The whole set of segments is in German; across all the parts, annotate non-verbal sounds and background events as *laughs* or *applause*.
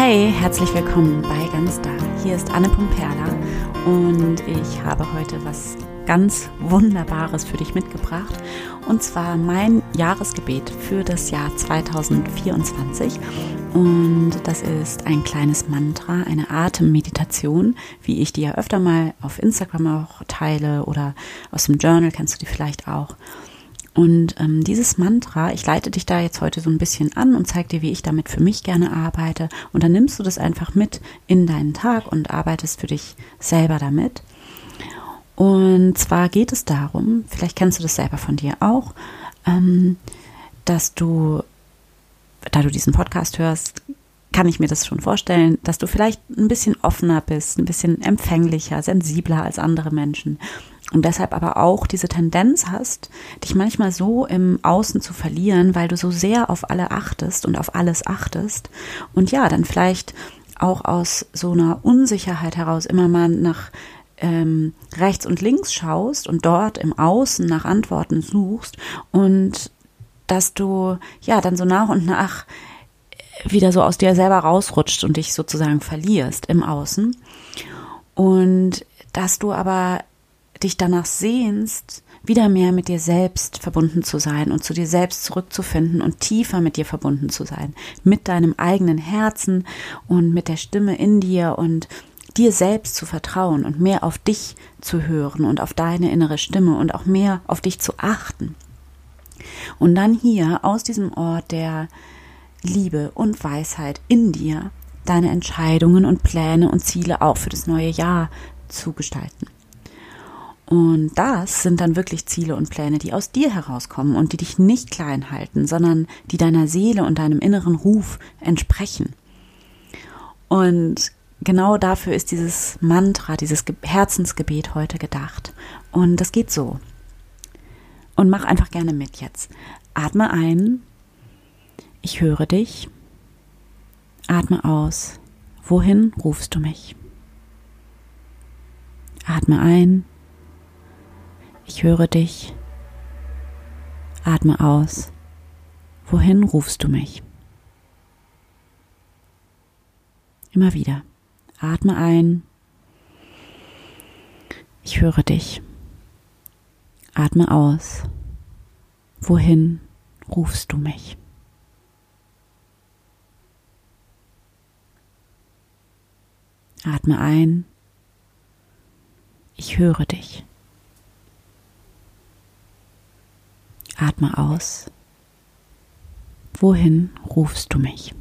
Hi, herzlich willkommen bei Ganz Da. Hier ist Anne Pumperla und ich habe heute was ganz Wunderbares für dich mitgebracht und zwar mein Jahresgebet für das Jahr 2024 und das ist ein kleines Mantra, eine Atemmeditation, wie ich die ja öfter mal auf Instagram auch teile oder aus dem Journal kennst du die vielleicht auch. Und ähm, dieses Mantra, ich leite dich da jetzt heute so ein bisschen an und zeige dir, wie ich damit für mich gerne arbeite. Und dann nimmst du das einfach mit in deinen Tag und arbeitest für dich selber damit. Und zwar geht es darum, vielleicht kennst du das selber von dir auch, ähm, dass du, da du diesen Podcast hörst, kann ich mir das schon vorstellen, dass du vielleicht ein bisschen offener bist, ein bisschen empfänglicher, sensibler als andere Menschen und deshalb aber auch diese Tendenz hast, dich manchmal so im Außen zu verlieren, weil du so sehr auf alle achtest und auf alles achtest. Und ja, dann vielleicht auch aus so einer Unsicherheit heraus immer mal nach ähm, rechts und links schaust und dort im Außen nach Antworten suchst und dass du ja dann so nach und nach wieder so aus dir selber rausrutscht und dich sozusagen verlierst im Außen. Und dass du aber dich danach sehnst, wieder mehr mit dir selbst verbunden zu sein und zu dir selbst zurückzufinden und tiefer mit dir verbunden zu sein, mit deinem eigenen Herzen und mit der Stimme in dir und dir selbst zu vertrauen und mehr auf dich zu hören und auf deine innere Stimme und auch mehr auf dich zu achten. Und dann hier aus diesem Ort der Liebe und Weisheit in dir deine Entscheidungen und Pläne und Ziele auch für das neue Jahr zu gestalten. Und das sind dann wirklich Ziele und Pläne, die aus dir herauskommen und die dich nicht klein halten, sondern die deiner Seele und deinem inneren Ruf entsprechen. Und genau dafür ist dieses Mantra, dieses Herzensgebet heute gedacht. Und das geht so. Und mach einfach gerne mit jetzt. Atme ein. Ich höre dich. Atme aus. Wohin rufst du mich? Atme ein. Ich höre dich. Atme aus. Wohin rufst du mich? Immer wieder. Atme ein. Ich höre dich. Atme aus. Wohin rufst du mich? Atme ein. Ich höre dich. Atme aus. Wohin rufst du mich?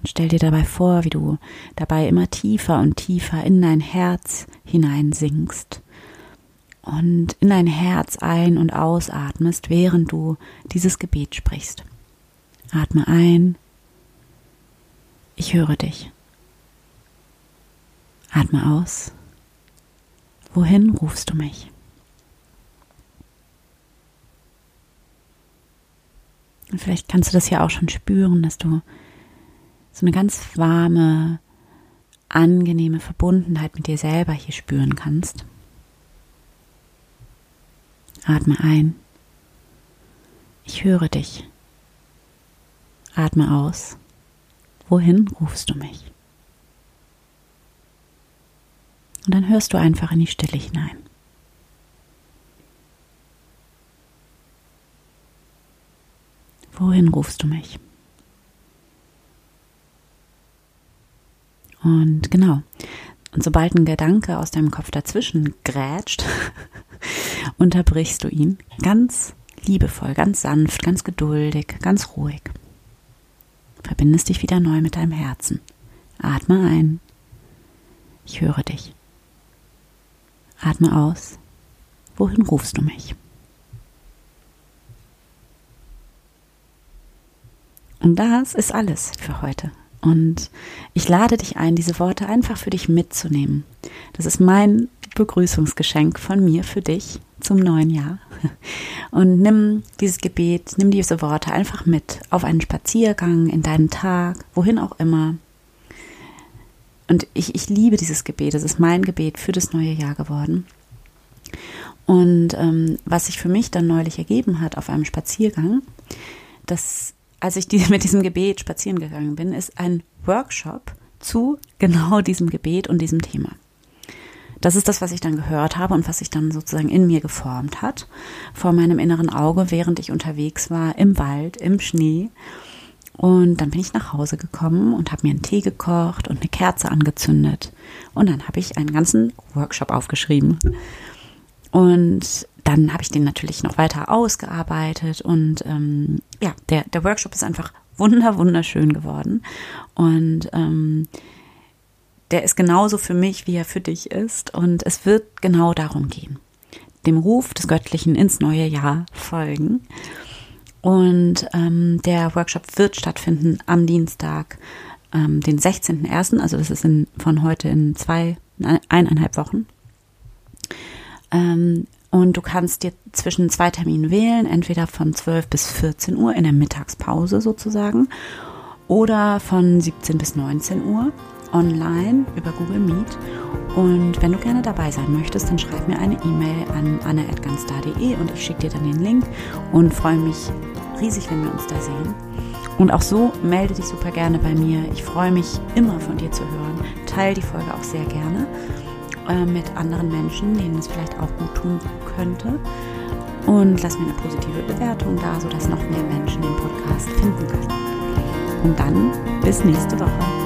Und stell dir dabei vor, wie du dabei immer tiefer und tiefer in dein Herz hineinsinkst und in dein Herz ein- und ausatmest, während du dieses Gebet sprichst. Atme ein. Ich höre dich. Atme aus. Wohin rufst du mich? Und vielleicht kannst du das ja auch schon spüren, dass du so eine ganz warme, angenehme Verbundenheit mit dir selber hier spüren kannst. Atme ein. Ich höre dich. Atme aus. Wohin rufst du mich? Und dann hörst du einfach in die Stille hinein. Wohin rufst du mich? Und genau. Und sobald ein Gedanke aus deinem Kopf dazwischen grätscht, *laughs* unterbrichst du ihn ganz liebevoll, ganz sanft, ganz geduldig, ganz ruhig. Verbindest dich wieder neu mit deinem Herzen. Atme ein. Ich höre dich. Atme aus. Wohin rufst du mich? Und das ist alles für heute. Und ich lade dich ein, diese Worte einfach für dich mitzunehmen. Das ist mein Begrüßungsgeschenk von mir für dich zum neuen Jahr. Und nimm dieses Gebet, nimm diese Worte einfach mit auf einen Spaziergang, in deinen Tag, wohin auch immer. Und ich, ich liebe dieses Gebet. Es ist mein Gebet für das neue Jahr geworden. Und ähm, was sich für mich dann neulich ergeben hat auf einem Spaziergang, das, als ich die, *laughs* mit diesem Gebet spazieren gegangen bin, ist ein Workshop zu genau diesem Gebet und diesem Thema. Das ist das, was ich dann gehört habe und was sich dann sozusagen in mir geformt hat, vor meinem inneren Auge, während ich unterwegs war, im Wald, im Schnee. Und dann bin ich nach Hause gekommen und habe mir einen Tee gekocht und eine Kerze angezündet. Und dann habe ich einen ganzen Workshop aufgeschrieben. Und dann habe ich den natürlich noch weiter ausgearbeitet. Und ähm, ja, der, der Workshop ist einfach wunder, wunderschön geworden. Und ähm, der ist genauso für mich, wie er für dich ist. Und es wird genau darum gehen. Dem Ruf des Göttlichen ins neue Jahr folgen. Und ähm, der Workshop wird stattfinden am Dienstag, ähm, den 16.01., also das ist in, von heute in zwei, eineinhalb Wochen. Ähm, und du kannst dir zwischen zwei Terminen wählen, entweder von 12 bis 14 Uhr in der Mittagspause sozusagen oder von 17 bis 19 Uhr online über Google Meet. Und wenn du gerne dabei sein möchtest, dann schreib mir eine E-Mail an anne.ganstar.de und ich schicke dir dann den Link und freue mich riesig, wenn wir uns da sehen. Und auch so melde dich super gerne bei mir. Ich freue mich immer von dir zu hören. Teil die Folge auch sehr gerne äh, mit anderen Menschen, denen es vielleicht auch gut tun könnte. Und lass mir eine positive Bewertung da, sodass noch mehr Menschen den Podcast finden können. Und dann bis nächste Woche.